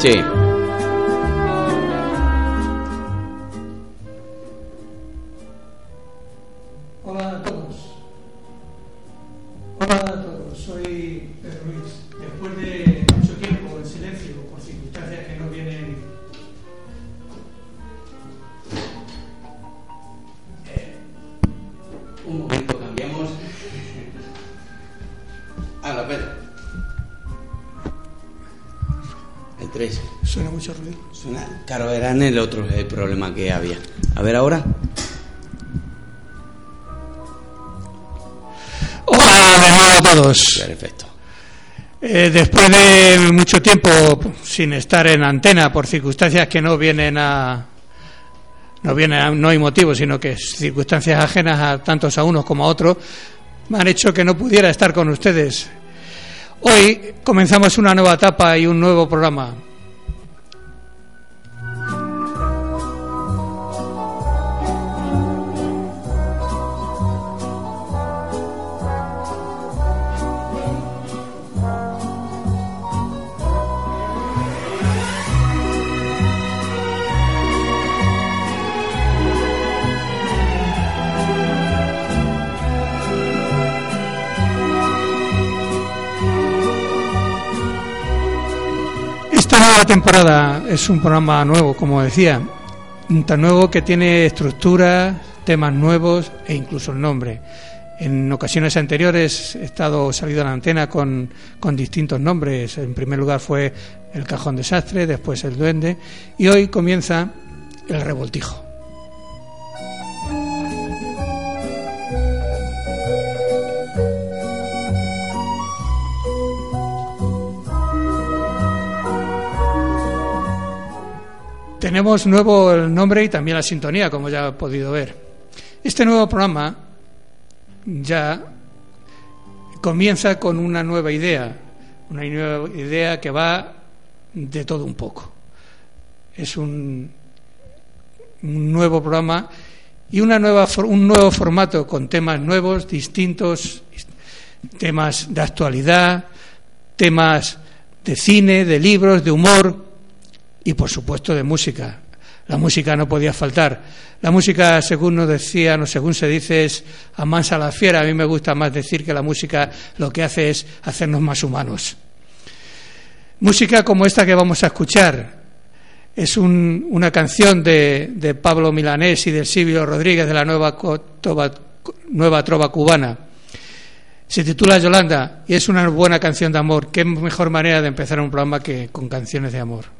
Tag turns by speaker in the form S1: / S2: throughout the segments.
S1: Sí.
S2: Hola
S1: Otro el problema que había. A ver ahora.
S2: Hola de nuevo a todos.
S1: Perfecto.
S2: Eh, después de mucho tiempo sin estar en antena por circunstancias que no vienen a no vienen a- no hay motivo sino que circunstancias ajenas a tantos a unos como a otros me han hecho que no pudiera estar con ustedes hoy comenzamos una nueva etapa y un nuevo programa nueva temporada es un programa nuevo, como decía, tan nuevo que tiene estructura, temas nuevos e incluso el nombre. En ocasiones anteriores he estado salido a la antena con, con distintos nombres. En primer lugar fue el cajón desastre, después el duende y hoy comienza el revoltijo. Tenemos nuevo el nombre y también la sintonía, como ya he podido ver. Este nuevo programa ya comienza con una nueva idea, una nueva idea que va de todo un poco. Es un, un nuevo programa y una nueva, un nuevo formato con temas nuevos, distintos, temas de actualidad, temas de cine, de libros, de humor y por supuesto de música. La música no podía faltar. La música, según nos decían o según se dice, es amansa la fiera. A mí me gusta más decir que la música lo que hace es hacernos más humanos. Música como esta que vamos a escuchar. Es un- una canción de, de Pablo Milanés y del Silvio Rodríguez de la nueva, nueva trova cubana. Se titula Yolanda y es una buena canción de amor. Qué mejor manera de empezar un programa que con canciones de amor.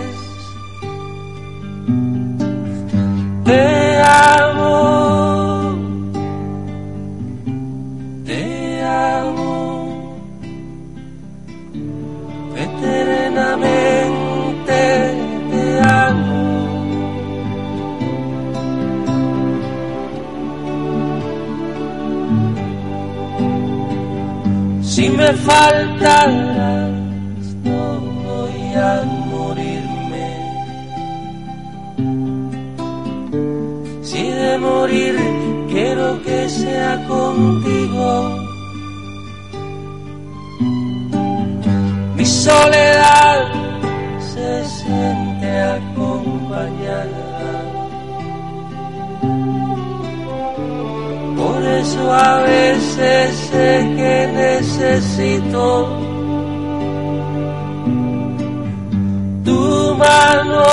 S3: Te amo, te amo eternamente. Te amo. Si me faltan contigo. Mi soledad se siente acompañada. Por eso a veces sé que necesito tu mano,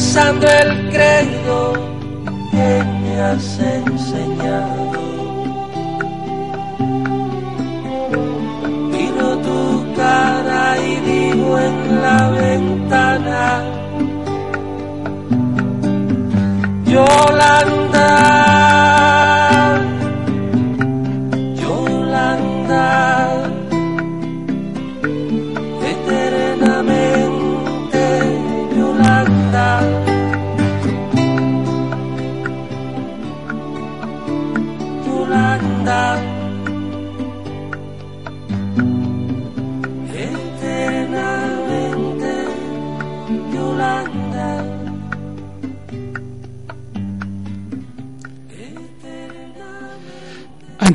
S3: rezando el credo que me has enseñado. Miro tu cara y digo en la ventana, Yolanda,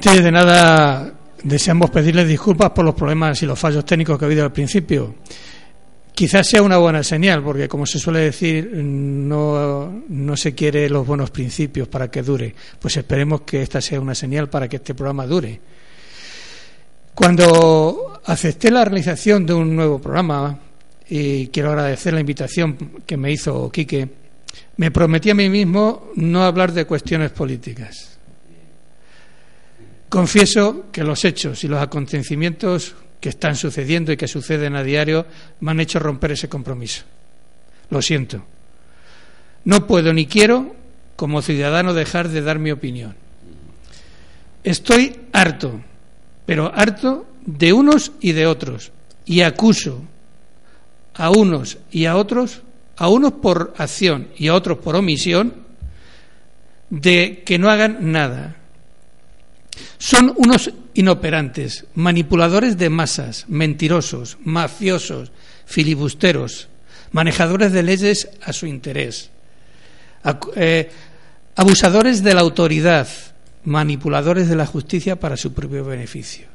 S2: Antes de nada, deseamos pedirles disculpas por los problemas y los fallos técnicos que ha habido al principio. Quizás sea una buena señal, porque como se suele decir, no, no se quiere los buenos principios para que dure. Pues esperemos que esta sea una señal para que este programa dure. Cuando acepté la realización de un nuevo programa, y quiero agradecer la invitación que me hizo Quique, me prometí a mí mismo no hablar de cuestiones políticas. Confieso que los hechos y los acontecimientos que están sucediendo y que suceden a diario me han hecho romper ese compromiso. Lo siento. No puedo ni quiero, como ciudadano, dejar de dar mi opinión. Estoy harto, pero harto de unos y de otros, y acuso a unos y a otros, a unos por acción y a otros por omisión, de que no hagan nada. Son unos inoperantes, manipuladores de masas, mentirosos, mafiosos, filibusteros, manejadores de leyes a su interés, eh, abusadores de la autoridad, manipuladores de la justicia para su propio beneficio.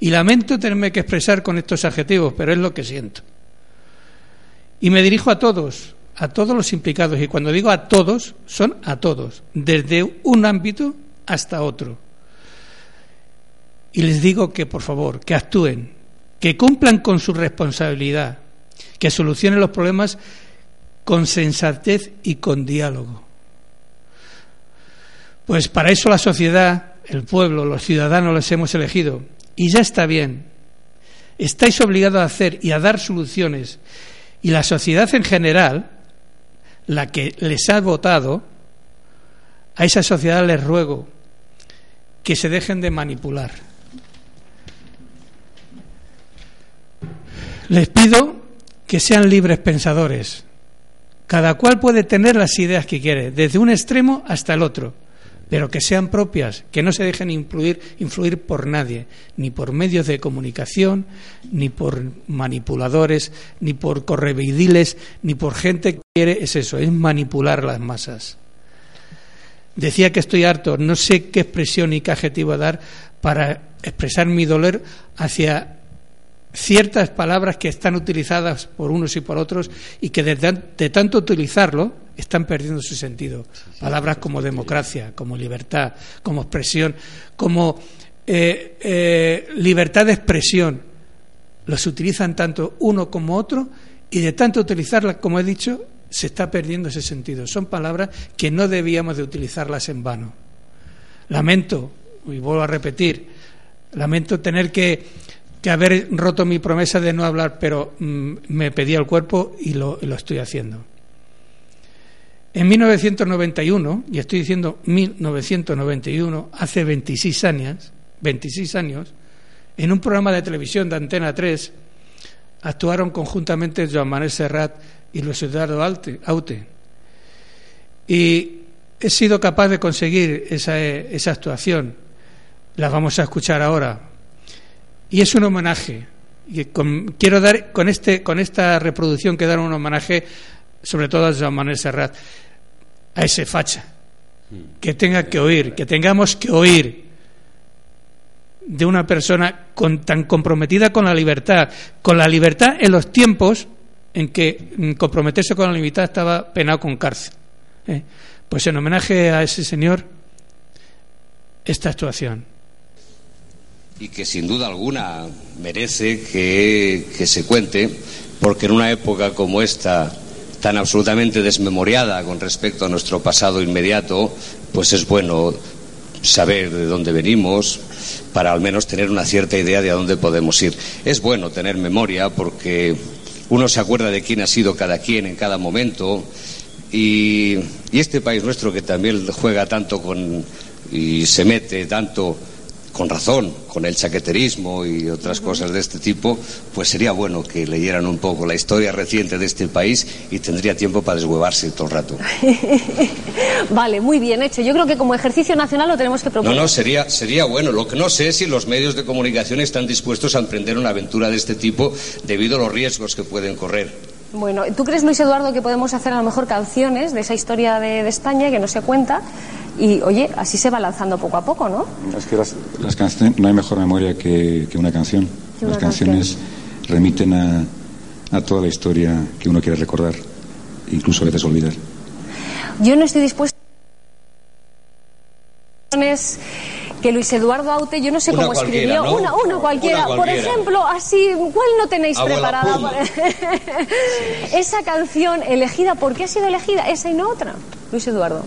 S2: Y lamento tenerme que expresar con estos adjetivos, pero es lo que siento. Y me dirijo a todos, a todos los implicados, y cuando digo a todos, son a todos, desde un ámbito hasta otro. Y les digo que, por favor, que actúen, que cumplan con su responsabilidad, que solucionen los problemas con sensatez y con diálogo. Pues para eso la sociedad, el pueblo, los ciudadanos les hemos elegido. Y ya está bien. Estáis obligados a hacer y a dar soluciones. Y la sociedad en general, la que les ha votado, a esa sociedad les ruego que se dejen de manipular Les pido que sean libres pensadores. Cada cual puede tener las ideas que quiere, desde un extremo hasta el otro, pero que sean propias, que no se dejen influir, por nadie, ni por medios de comunicación, ni por manipuladores, ni por correveidiles, ni por gente que quiere, es eso, es manipular las masas. Decía que estoy harto, no sé qué expresión y qué adjetivo dar para expresar mi dolor hacia ciertas palabras que están utilizadas por unos y por otros y que de, tanto utilizarlo están perdiendo su sentido. Palabras como democracia, como libertad, como expresión, como eh, eh, libertad de expresión, los utilizan tanto uno como otro y de tanto utilizarlas, como he dicho, se está perdiendo ese sentido. Son palabras que no debíamos de utilizarlas en vano. Lamento, y vuelvo a repetir, lamento tener que que haber roto mi promesa de no hablar, pero mm, me pedía el cuerpo y lo, lo estoy haciendo. En 1991, y estoy diciendo 1991, hace 26 años, 26 años, en un programa de televisión de Antena 3, actuaron conjuntamente Joan Manuel Serrat y Luis Eduardo Aute. Y he sido capaz de conseguir esa, esa actuación. La vamos a escuchar ahora. Y es un homenaje. Y quiero dar con, este, con esta reproducción que dar un homenaje sobre todo a Joan Manuel Serrat, a ese facha, que tenga que oír, que tengamos que oír de una persona con, tan comprometida con la libertad, con la libertad en los tiempos en que mm, comprometerse con la libertad estaba penado con cárcel. ¿eh? Pues en homenaje a ese señor, esta actuación
S4: y que sin duda alguna merece que, se cuente, porque en una época como esta, tan absolutamente desmemoriada con respecto a nuestro pasado inmediato, pues es bueno saber de dónde venimos para al menos tener una cierta idea de a dónde podemos ir. Es bueno tener memoria porque uno se acuerda de quién ha sido cada quien en cada momento y, y este país nuestro que también juega tanto con y se mete tanto con razón, con el chaqueterismo y otras cosas de este tipo, pues sería bueno que leyeran un poco la historia reciente de este país y tendría tiempo para deshuevarse todo el rato.
S5: vale, muy bien hecho. Yo creo que como ejercicio nacional lo tenemos que proponer.
S4: No, no, sería, sería bueno. Lo que no sé es si los medios de comunicación están dispuestos a emprender una aventura de este tipo debido a los riesgos que pueden correr.
S5: Bueno, ¿tú crees, Luis Eduardo, que podemos hacer a lo mejor canciones de esa historia de, de España que no se cuenta? Y oye, así se va lanzando poco a poco, ¿no?
S6: Es que las, canciones, no hay mejor memoria que, una canción. las canciones remiten a, a toda la historia que uno quiere recordar, incluso a veces olvidar.
S5: Yo no estoy dispuesta que Luis Eduardo Aute, yo no sé cómo escribió, una, una, cualquiera. Por ejemplo, así, ¿cuál no tenéis preparada? Esa canción elegida, ¿por qué ha sido elegida esa y no otra? Luis Eduardo.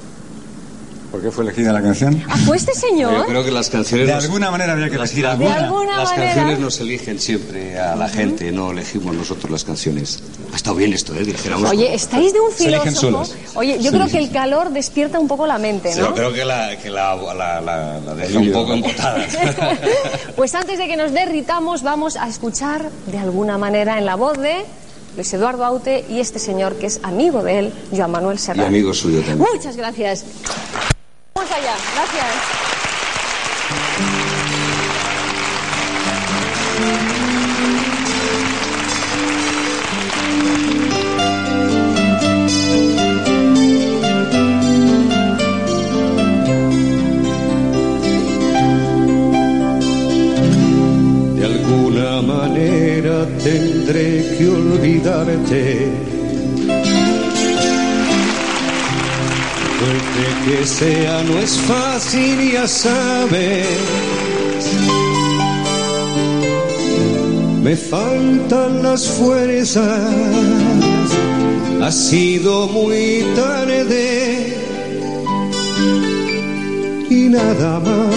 S6: ¿Por qué fue elegida la canción?
S5: ¿Ah, fue este señor?
S4: Yo creo que las canciones...
S6: De alguna manera había que elegir alguna.
S5: De alguna
S4: las
S5: manera...
S4: canciones nos eligen siempre a la gente, no elegimos nosotros las canciones. Ha estado bien esto, ¿eh? Dijéramos
S5: Oye, estáis de un filósofo... Oye, yo creo que el calor despierta un poco la mente, ¿no?
S4: Yo creo que la, que la, la, la deja un poco embotada.
S5: pues antes de que nos derritamos, vamos a escuchar de alguna manera en la voz de... Luis Eduardo Aute y este señor que es amigo de él, Joan Manuel Serrano.
S4: Y amigo suyo también.
S5: Muchas gracias. Vamos allá, gracias.
S3: De alguna manera tendré que olvidarte que sea no es fácil, ya sabes. Me faltan las fuerzas, ha sido muy tarde y nada más,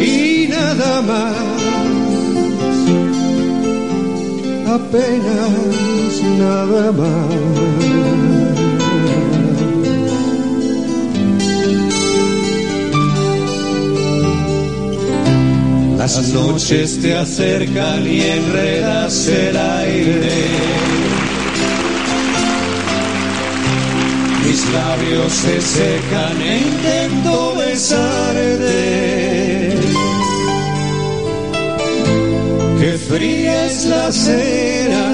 S3: y nada más, apenas nada más.
S7: Las noches te acercan y enredas el aire. Mis labios se secan e intento besarte. Que fría es la cera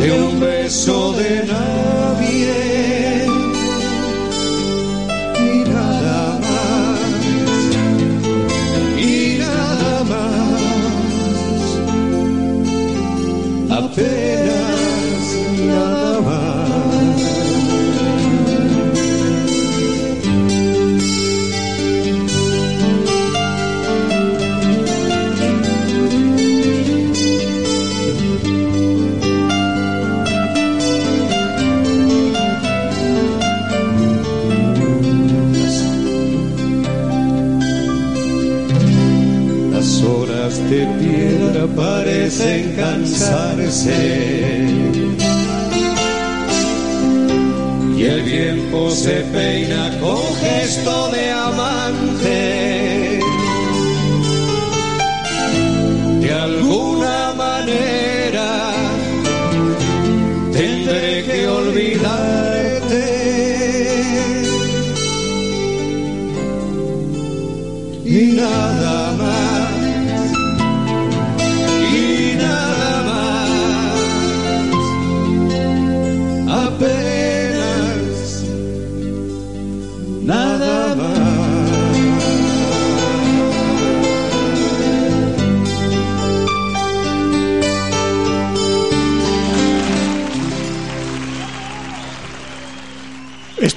S7: de un beso de nadie. Parecen cansarse. Y el tiempo se peina con gesto de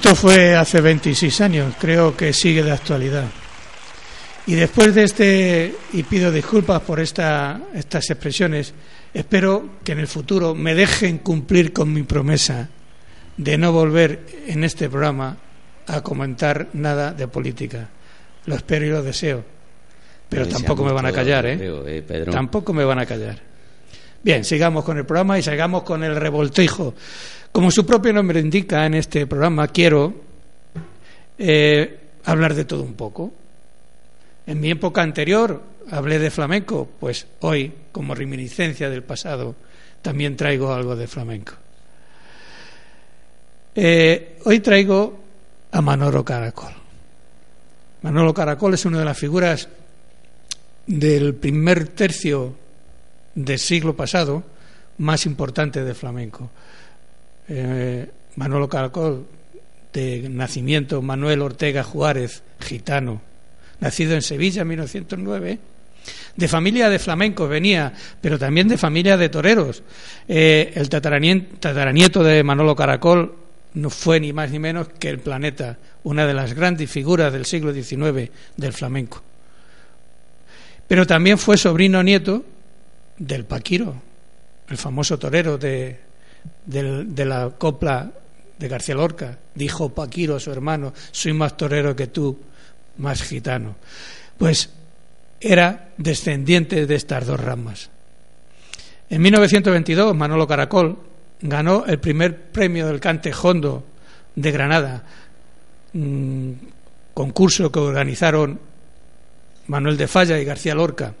S2: Esto fue hace 26 años, creo que sigue de actualidad. Y después de este, y pido disculpas por esta, estas expresiones, espero que en el futuro me dejen cumplir con mi promesa de no volver en este programa a comentar nada de política. Lo espero y lo deseo. Pero tampoco me van a callar, ¿eh?
S1: eh, Pedro.
S2: Tampoco me van a callar. Bien, sigamos con el programa y sigamos con el revoltijo. Como su propio nombre indica en este programa, quiero eh, hablar de todo un poco. En mi época anterior hablé de flamenco, pues hoy, como reminiscencia del pasado, también traigo algo de flamenco. Eh, hoy traigo a Manolo Caracol. Manolo Caracol es una de las figuras del primer tercio del siglo pasado más importante de flamenco. Eh, Manolo Caracol, de nacimiento Manuel Ortega Juárez, gitano, nacido en Sevilla en 1909, de familia de flamencos venía, pero también de familia de toreros. Eh, el tataranieto, de Manolo Caracol no fue ni más ni menos que el planeta, una de las grandes figuras del siglo XIX del flamenco. Pero también fue sobrino nieto del Paquiro, el famoso torero de, del- de la copla de García Lorca. Dijo Paquiro a su hermano, soy más torero que tú, más gitano. Pues era descendiente de estas dos ramas. En 1922, Manolo Caracol ganó el primer premio del cante Hondo de Granada, mm, concurso que organizaron Manuel de Falla y García Lorca.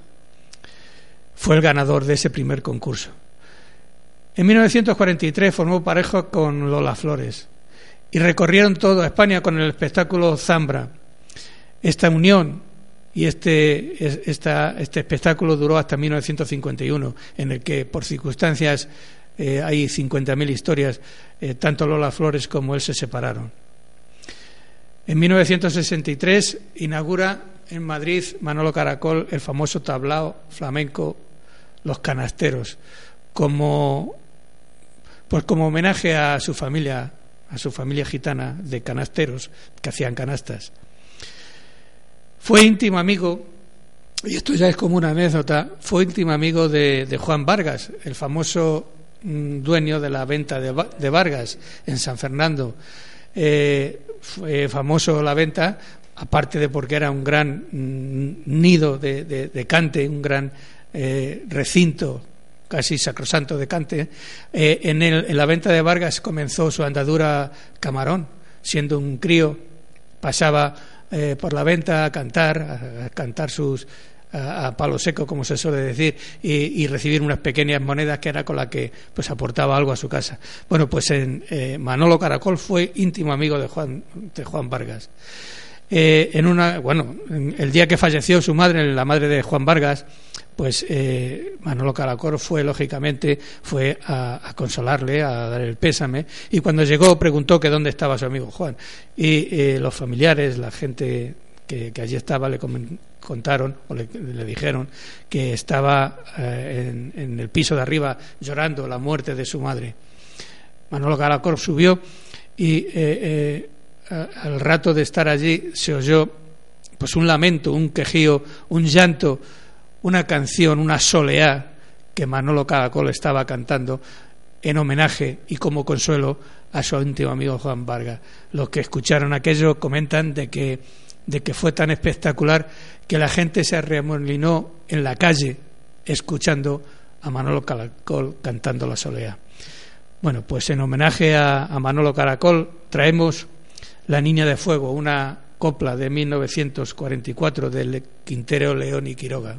S2: Fue el ganador de ese primer concurso. En 1943 formó pareja con Lola Flores y recorrieron toda España con el espectáculo Zambra. Esta unión y este, este espectáculo duró hasta 1951, en el que por circunstancias eh, hay 50.000 historias, eh, tanto Lola Flores como él se separaron. En 1963 inaugura en Madrid Manolo Caracol el famoso tablao flamenco Los Canasteros, como pues como homenaje a su familia, a su familia gitana de canasteros que hacían canastas. Fue íntimo amigo, y esto ya es como una anécdota, fue íntimo amigo de, Juan Vargas, el famoso mm, dueño de la venta de, Va- de Vargas en San Fernando. Eh, fue famoso la venta, aparte de porque era un gran mm, nido de cante, un gran eh, recinto casi sacrosanto de cante. Eh, en, el- en la venta de Vargas comenzó su andadura camarón, siendo un crío pasaba eh, por la venta a cantar, a, cantar sus a, palo seco, como se suele decir, y, recibir unas pequeñas monedas que era con las que pues aportaba algo a su casa. Bueno, pues en, eh, Manolo Caracol fue íntimo amigo de Juan, de Juan Vargas. En una, bueno, el día que falleció su madre, la madre de Juan Vargas, pues eh, Manolo Caracol fue, lógicamente, fue a, consolarle, a dar el pésame, y cuando llegó preguntó que dónde estaba su amigo Juan. Y eh, los familiares, la gente que, allí estaba, le contaron o le, dijeron que estaba en, en, el piso de arriba llorando la muerte de su madre. Manolo Caracol subió y al rato de estar allí se oyó pues un lamento, un quejío, un llanto, una canción, una soleá que Manolo Caracol estaba cantando en homenaje y como consuelo a su íntimo amigo Juan Vargas. Los que escucharon aquello comentan de que, de que fue tan espectacular que la gente se arremolinó en la calle escuchando a Manolo Caracol cantando la soleá. Bueno, pues en homenaje a Manolo Caracol traemos la Niña de Fuego, una copla de 1944 del Quintero León y Quiroga.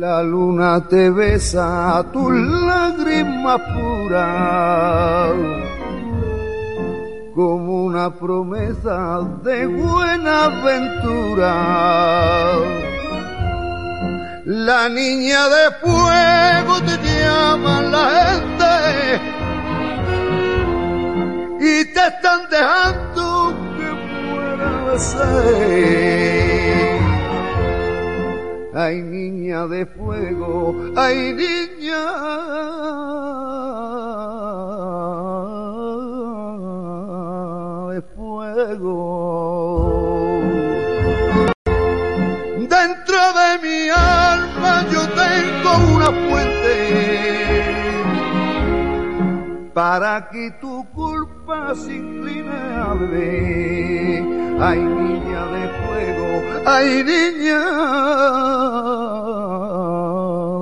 S8: La luna te besa tu lágrima pura como una promesa de buena aventura. La niña de fuego te llama la gente y te están dejando que muera ser. Ay niña de fuego, ay niña de fuego. Dentro de mi alma yo tengo una fuente para que tu culpa se incline a Ay niña de fuego, ay niña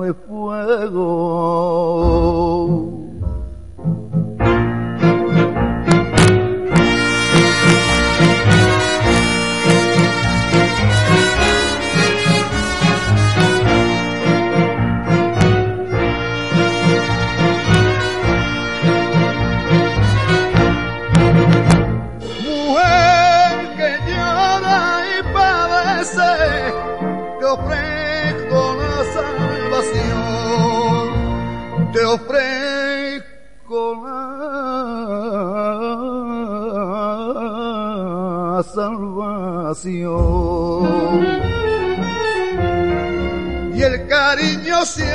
S8: de fuego. Ofrezco la salvación y el cariño ciego.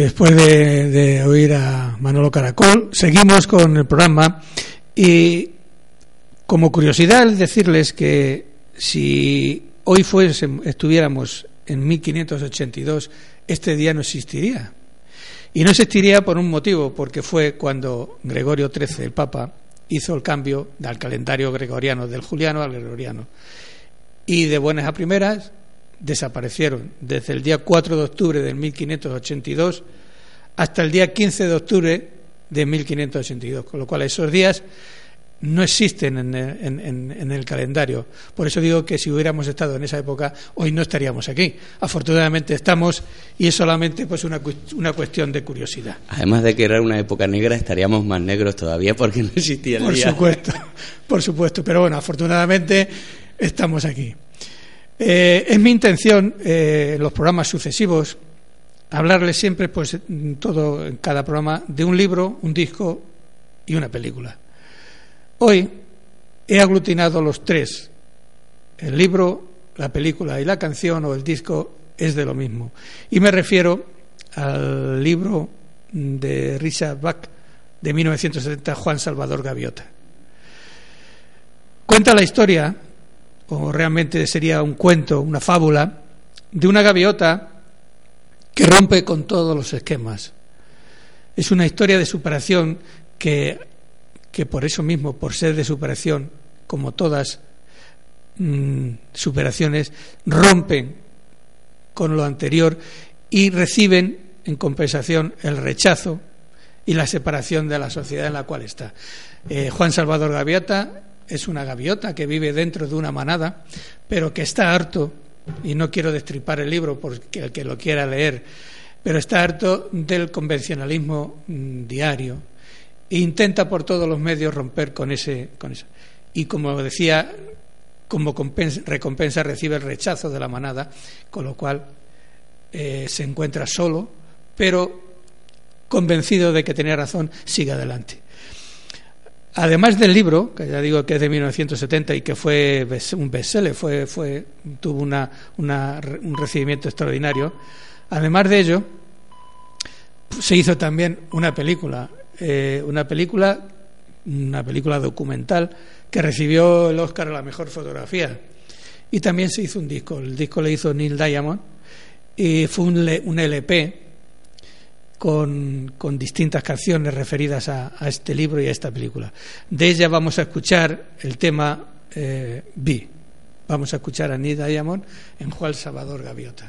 S2: Después de, oír a Manolo Caracol, seguimos con el programa y como curiosidad decirles que si hoy fuese, estuviéramos en 1582 este día no existiría. Y no existiría por un motivo, porque fue cuando Gregorio XIII, el Papa, hizo el cambio del calendario gregoriano, del juliano al gregoriano. Y de buenas a primeras desaparecieron desde el día 4 de octubre de 1582 hasta el día 15 de octubre de 1582, con lo cual esos días no existen en el, calendario. Por eso digo que si hubiéramos estado en esa época, hoy no estaríamos aquí. Afortunadamente estamos y es solamente pues una, una cuestión de curiosidad.
S1: Además de que era una época negra, estaríamos más negros todavía porque no existía el
S2: Por supuesto, por supuesto. Pero bueno, afortunadamente estamos aquí. Eh, es mi intención, eh, en los programas sucesivos, hablarles siempre, pues, todo en cada programa, de un libro, un disco y una película. Hoy he aglutinado los tres. El libro, la película y la canción o el disco es de lo mismo. Y me refiero al libro de Richard Bach de 1970, Juan Salvador Gaviota. Cuenta la historia, o realmente sería un cuento, una fábula, de una gaviota que rompe con todos los esquemas. Es una historia de superación que que por eso mismo, por ser de superación, como todas mm, superaciones, rompen con lo anterior y reciben en compensación el rechazo y la separación de la sociedad en la cual está. Eh, Juan Salvador Gaviota es una gaviota que vive dentro de una manada, pero que está harto, y no quiero destripar el libro porque el que lo quiera leer, pero está harto del convencionalismo mm, diario, e intenta por todos los medios romper con ese con eso. Y como decía, como recompensa recibe el rechazo de la manada, con lo cual eh, se encuentra solo, pero convencido de que tenía razón, sigue adelante. Además del libro, que ya digo que es de 1970 y que fue un bestseller, fue, fue, tuvo una, un recibimiento extraordinario, además de ello, se hizo también una película eh, una película, una película documental que recibió el Oscar a la mejor fotografía. Y también se hizo un disco. El disco le hizo Neil Diamond y fue un, LP con, distintas canciones referidas a, este libro y a esta película. De ella vamos a escuchar el tema eh, B. Vamos a escuchar a Neil Diamond en Juan Salvador Gaviota.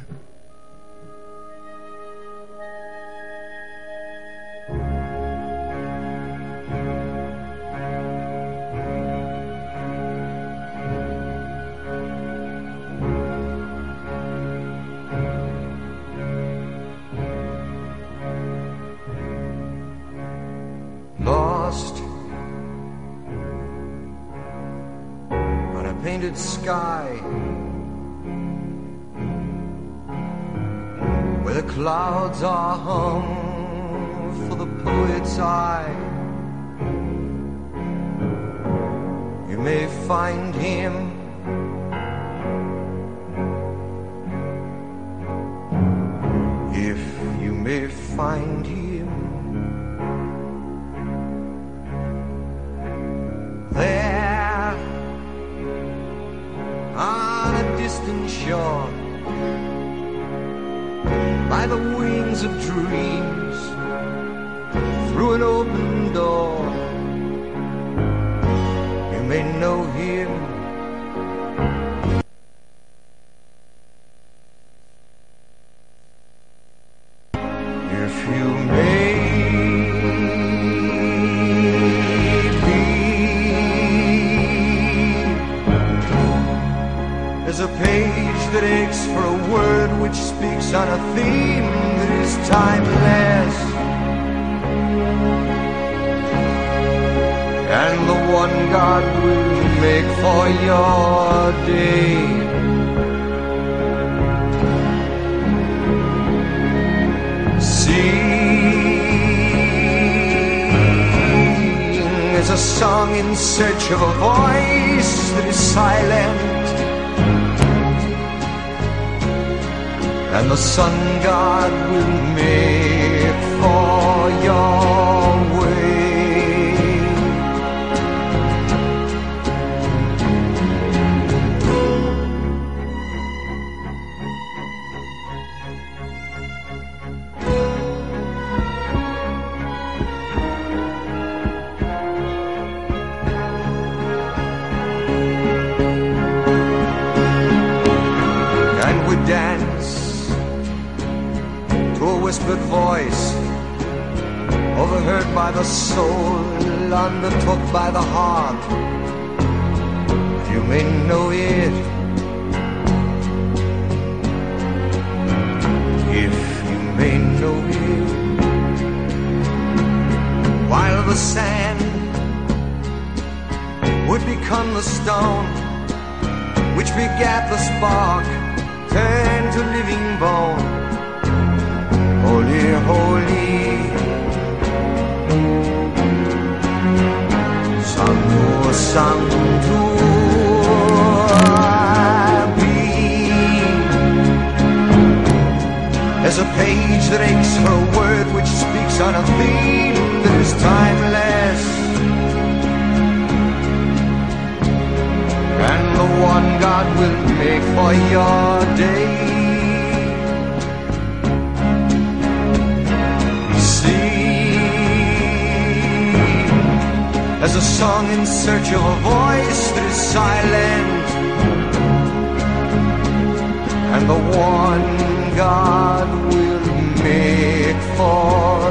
S2: Painted sky where the clouds are hung for the poet's eye. You may find him your voice through silent, and the
S9: one God will make for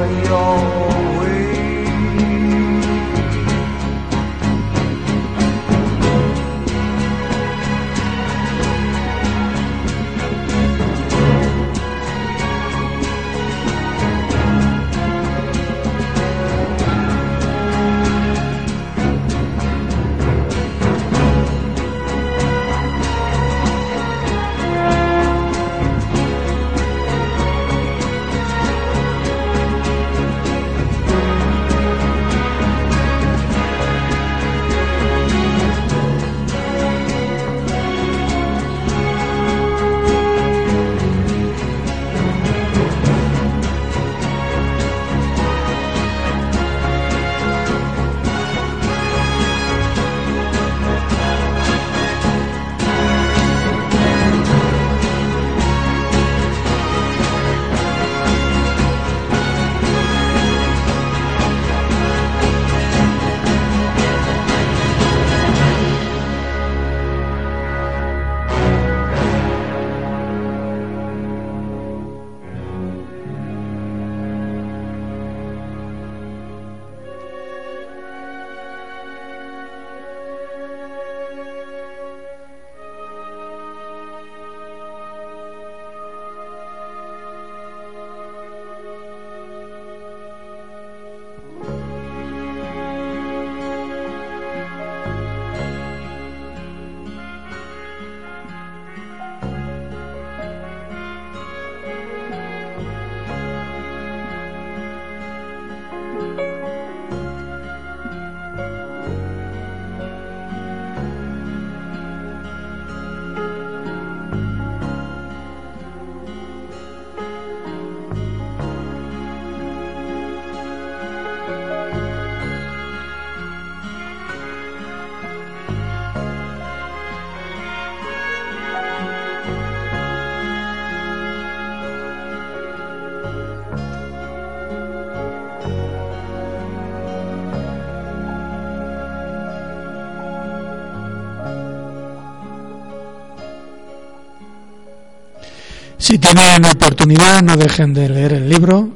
S2: Si tienen oportunidad, no dejen de leer el libro,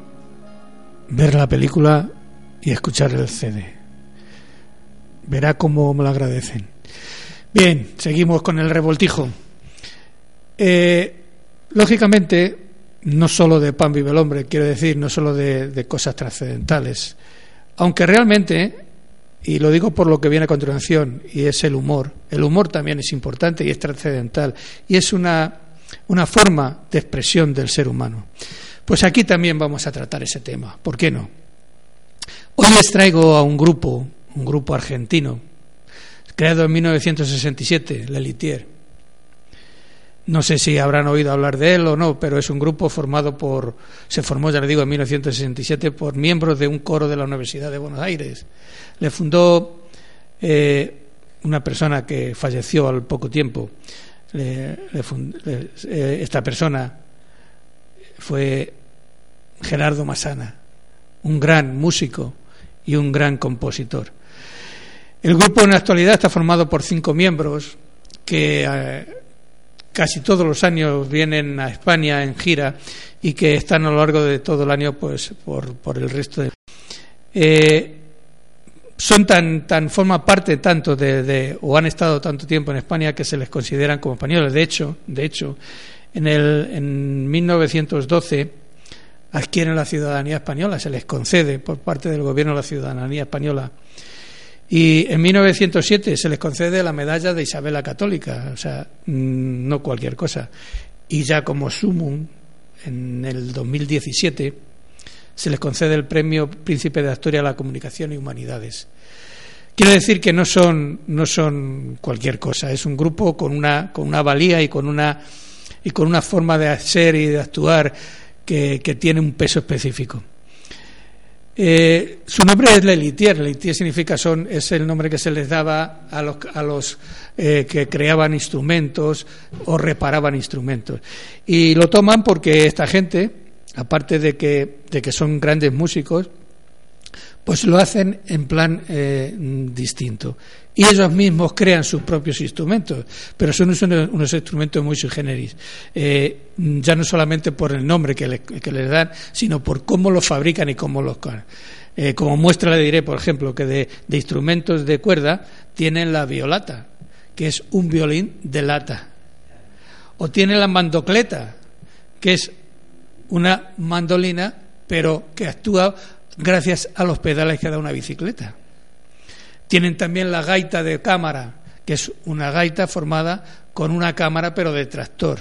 S2: ver la película y escuchar el CD. Verá cómo me lo agradecen. Bien, seguimos con el revoltijo. Eh, lógicamente, no solo de pan vive el hombre, quiero decir, no solo de, de cosas trascendentales, aunque realmente, y lo digo por lo que viene a continuación, y es el humor, el humor también es importante y es trascendental, y es una una forma de expresión del ser humano. Pues aquí también vamos a tratar ese tema, ¿por qué no? Hoy les traigo a un grupo, un grupo argentino, creado en 1967, Lelitier. No sé si habrán oído hablar de él o no, pero es un grupo formado por, se formó, ya le digo, en 1967 por miembros de un coro de la Universidad de Buenos Aires. Le fundó eh, una persona que falleció al poco tiempo, eh, esta persona fue Gerardo Masana, un gran músico y un gran compositor. El grupo en la actualidad está formado por cinco miembros que eh, casi todos los años vienen a España en gira y que están a lo largo de todo el año pues por, por el resto de Eh, son tan, tan, forma parte tanto de, o han estado tanto tiempo en España que se les consideran como españoles. De hecho, de hecho, en, el, en 1912 adquieren la ciudadanía española, se les concede por parte del gobierno la ciudadanía española. Y en 1907 se les concede la medalla de Isabel la Católica, o sea, mm, no cualquier cosa. Y ya como sumum, en el 2017, se les concede el premio Príncipe de Asturias a la Comunicación y Humanidades. Quiero decir que no son, no son cualquier cosa, es un grupo con una, con una valía y con una, y con una forma de ser y de actuar que, tiene un peso específico. Eh, su nombre es Lelitier. Lelitier significa son, es el nombre que se les daba a los, a los eh, que creaban instrumentos o reparaban instrumentos. Y lo toman porque esta gente, aparte de que, de que son grandes músicos, pues lo hacen en plan eh, distinto. Y ellos mismos crean sus propios instrumentos, pero son unos, instrumentos muy sui generis. Eh, ya no solamente por el nombre que, les dan, sino por cómo los fabrican y cómo los. Eh, como muestra le diré, por ejemplo, que de, de instrumentos de cuerda tienen la violata, que es un violín de lata. O tienen la mandocleta, que es una mandolina, pero que actúa gracias a los pedales que da una bicicleta. Tienen también la gaita de cámara, que es una gaita formada con una cámara pero de tractor.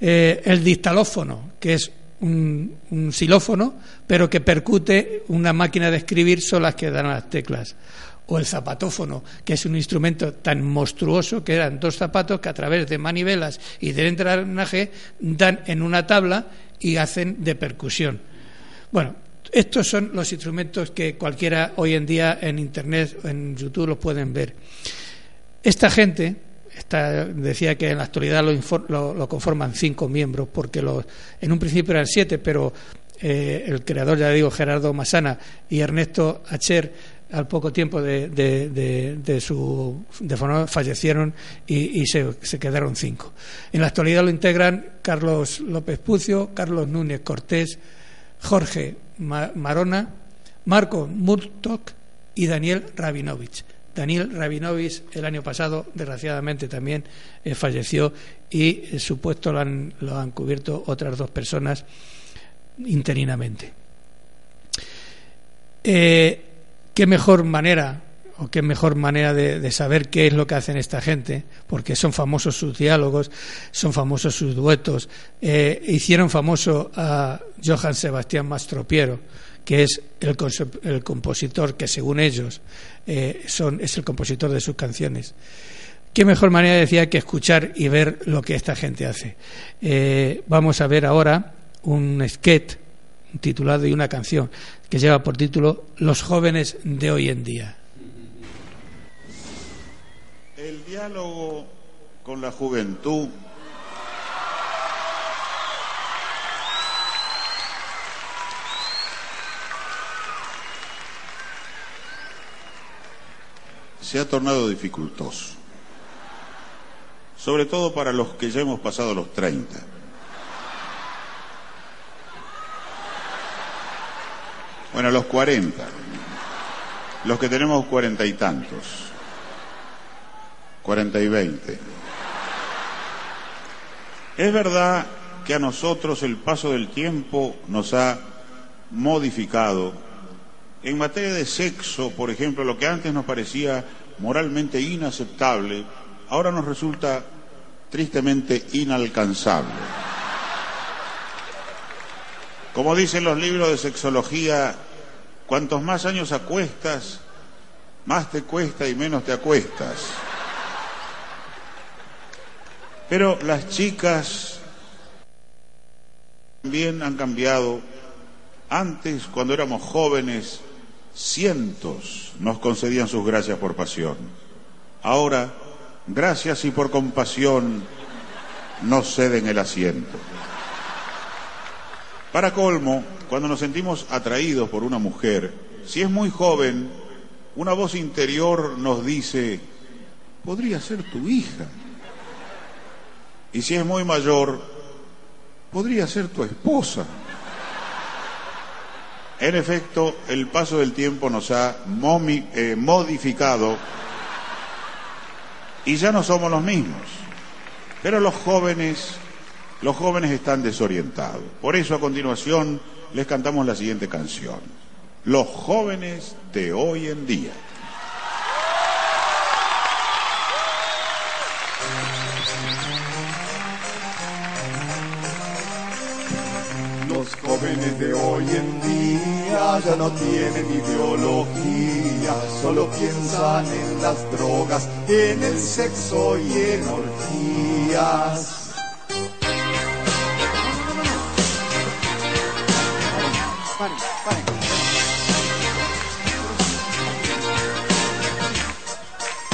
S2: Eh, el distalófono, que es un, un, xilófono, pero que percute una máquina de escribir, son las que dan las teclas. O el zapatófono, que es un instrumento tan monstruoso que eran dos zapatos que a través de manivelas y de engranaje dan en una tabla y hacen de percusión. Bueno, estos son los instrumentos que cualquiera hoy en día en Internet o en YouTube los pueden ver. Esta gente, decía que en la actualidad lo, conforman cinco miembros, porque en un principio eran siete, pero eh, el creador, ya digo, Gerardo Masana y Ernesto Acher, al poco tiempo de, su de fallecieron y, se, se, quedaron cinco. En la actualidad lo integran Carlos López Pucio, Carlos Núñez Cortés, Jorge Marona, Marco Murtok y Daniel Rabinovich. Daniel Rabinovich el año pasado, desgraciadamente, también eh, falleció y eh, su puesto lo han, lo han cubierto otras dos personas interinamente. Eh, ¿Qué mejor manera o qué mejor manera de, saber qué es lo que hacen esta gente, porque son famosos sus diálogos, son famosos sus duetos. Eh, hicieron famoso a Johann Sebastián Mastropiero, que es el, compositor que, según ellos, eh, es el compositor de sus canciones. Qué mejor manera decía que escuchar y ver lo que esta gente hace. Eh, vamos a ver ahora un sketch titulado y una canción que lleva por título Los jóvenes de hoy en día.
S10: El diálogo con la juventud se ha tornado dificultoso, sobre todo para los que ya hemos pasado los 30. Bueno, los 40, los que tenemos cuarenta y tantos. 40 y 20. Es verdad que a nosotros el paso del tiempo nos ha modificado. En materia de sexo, por ejemplo, lo que antes nos parecía moralmente inaceptable, ahora nos resulta tristemente inalcanzable. Como dicen los libros de sexología, cuantos más años acuestas, más te cuesta y menos te acuestas. Pero las chicas también han cambiado. Antes, cuando éramos jóvenes, cientos nos concedían sus gracias por pasión. Ahora, gracias y por compasión, nos ceden el asiento. Para colmo, cuando nos sentimos atraídos por una mujer, si es muy joven, una voz interior nos dice, podría ser tu hija. Y si es muy mayor, podría ser tu esposa. En efecto, el paso del tiempo nos ha eh, modificado y ya no somos los mismos. Pero los jóvenes, los jóvenes están desorientados. Por eso a continuación les cantamos la siguiente canción. Los jóvenes de hoy en día.
S11: Los jóvenes de hoy en día ya no tienen ideología, solo piensan en las drogas, en el sexo y en orgías.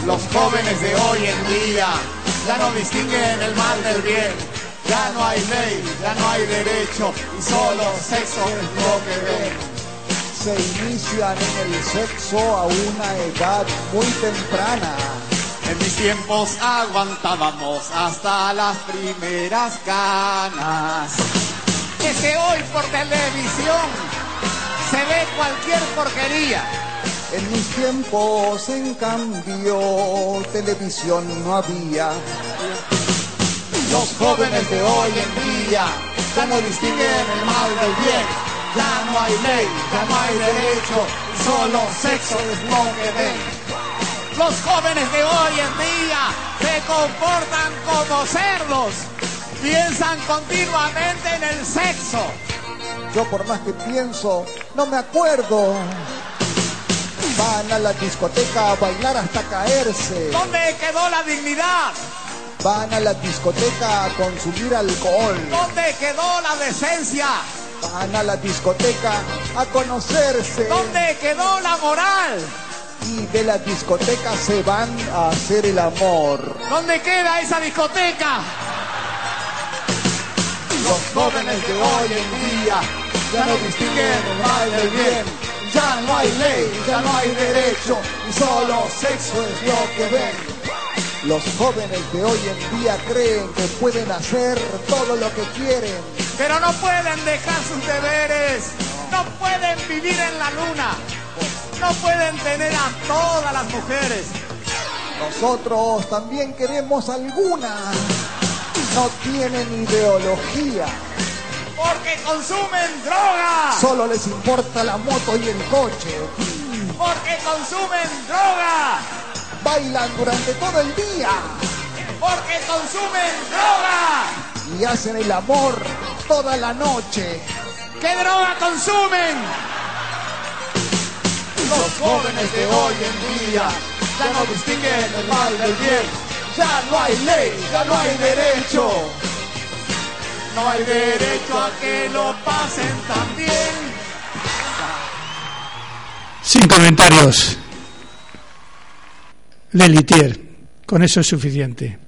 S11: Los jóvenes de hoy en día ya no distinguen el mal del bien ya no hay ley, ya no hay derecho y solo sexo es lo que ven.
S12: Se inician en el sexo a una edad muy temprana.
S11: En mis tiempos aguantábamos hasta las primeras ganas. Es que hoy por televisión se ve cualquier porquería.
S12: En mis tiempos, en cambio, televisión no había.
S11: Los jóvenes de hoy en día ya no distinguen el mal del bien. Ya no hay ley, ya no hay derecho, solo sexo es lo que ven. Los jóvenes de hoy en día se comportan como cerdos, piensan continuamente en el sexo.
S12: Yo por más que pienso, no me acuerdo. Van a la discoteca a bailar hasta caerse.
S11: ¿Dónde quedó la dignidad?
S12: Van a la discoteca a consumir alcohol.
S11: ¿Dónde quedó la decencia?
S12: Van a la discoteca a conocerse.
S11: ¿Dónde quedó la moral?
S12: Y de la discoteca se van a hacer el amor.
S11: ¿Dónde queda esa discoteca? Los jóvenes de hoy en día ya no distinguen el mal del bien. Ya no hay ley, ya no hay derecho, y solo sexo es lo que ven.
S12: Los jóvenes de hoy en día creen que pueden hacer todo lo que quieren.
S11: Pero no pueden dejar sus deberes. No pueden vivir en la luna. No pueden tener a todas las mujeres.
S12: Nosotros también queremos alguna. No tienen ideología.
S11: Porque consumen droga.
S12: Solo les importa la moto y el coche.
S11: Porque consumen droga
S12: bailan durante todo el día.
S11: Porque consumen droga.
S12: Y hacen el amor toda la noche.
S11: ¿Qué droga consumen? Los jóvenes de hoy en día ya no distinguen el mal del bien. Ya no hay ley, ya no hay derecho. No hay derecho a que lo pasen tan bien.
S2: Sin comentarios. Lelitier. Con eso es suficiente.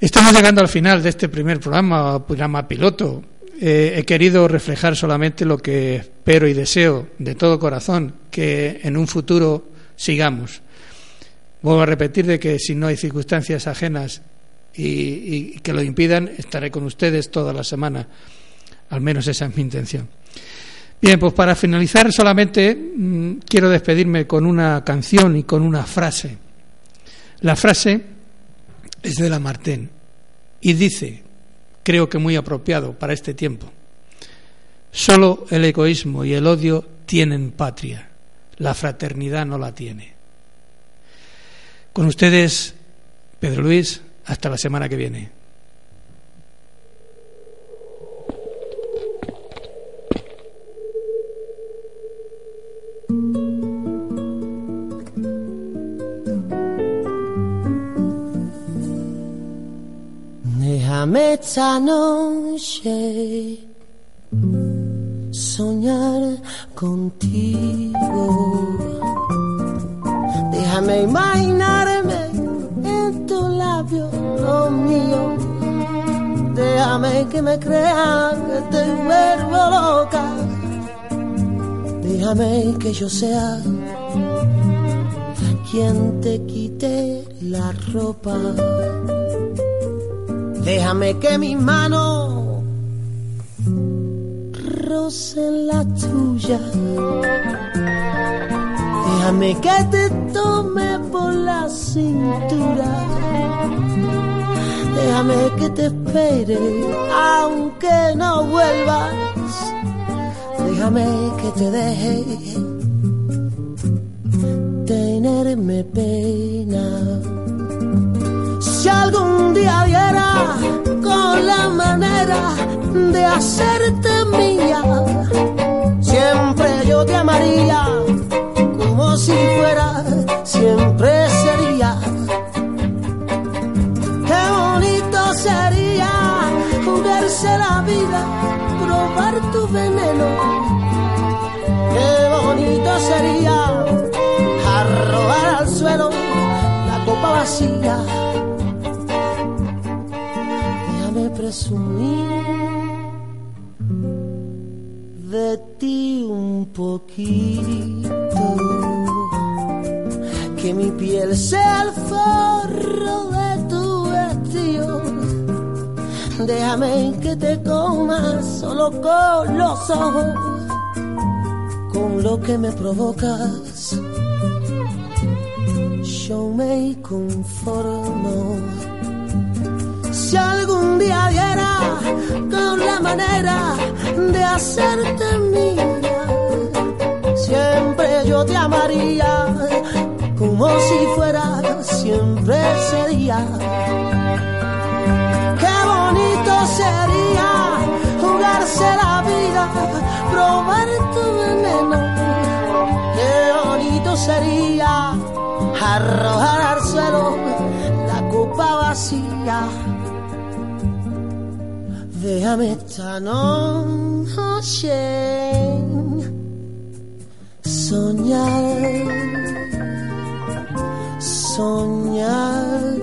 S2: Estamos llegando al final de este primer programa, programa piloto. Eh, he querido reflejar solamente lo que espero y deseo de todo corazón, que en un futuro sigamos. Vuelvo a repetir de que si no hay circunstancias ajenas y, que lo impidan, estaré con ustedes toda la semana. Al menos esa es mi intención. Bien, pues para finalizar solamente mm, quiero despedirme con una canción y con una frase. La frase es de Lamartine y dice, creo que muy apropiado para este tiempo, solo el egoísmo y el odio tienen patria, la fraternidad no la tiene. Con ustedes, Pedro Luis, hasta la semana que viene.
S13: Noche soñar contigo. Déjame imaginarme en tu labio lo mío. Déjame que me crean que te vuelvo loca. Déjame que yo sea quien te quite la ropa. Déjame que mi mano roce en la tuya. Déjame que te tome por la cintura. Déjame que te espere aunque no vuelvas. Déjame que te deje tenerme pena. Si algún día diera con la manera de hacerte mía, siempre yo te amaría si fuera, siempre sería. Qué bonito sería verse la vida, probar tu veneno. Qué bonito sería arrojar al suelo la copa vacía. Déjame presumir de ti un poquito que mi piel sea el forro de tu vestido. Déjame que te coma solo con los ojos, con lo que me provocas. Yo me conformo. Si algún día diera con la manera de hacerte mía, siempre yo te amaría como si fuera siempre sería. Qué bonito sería jugarse la vida, probar tu veneno. Qué bonito sería arrojar al suelo la copa vacía. Déjame esta noche soñar soñar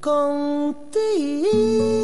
S13: contigo.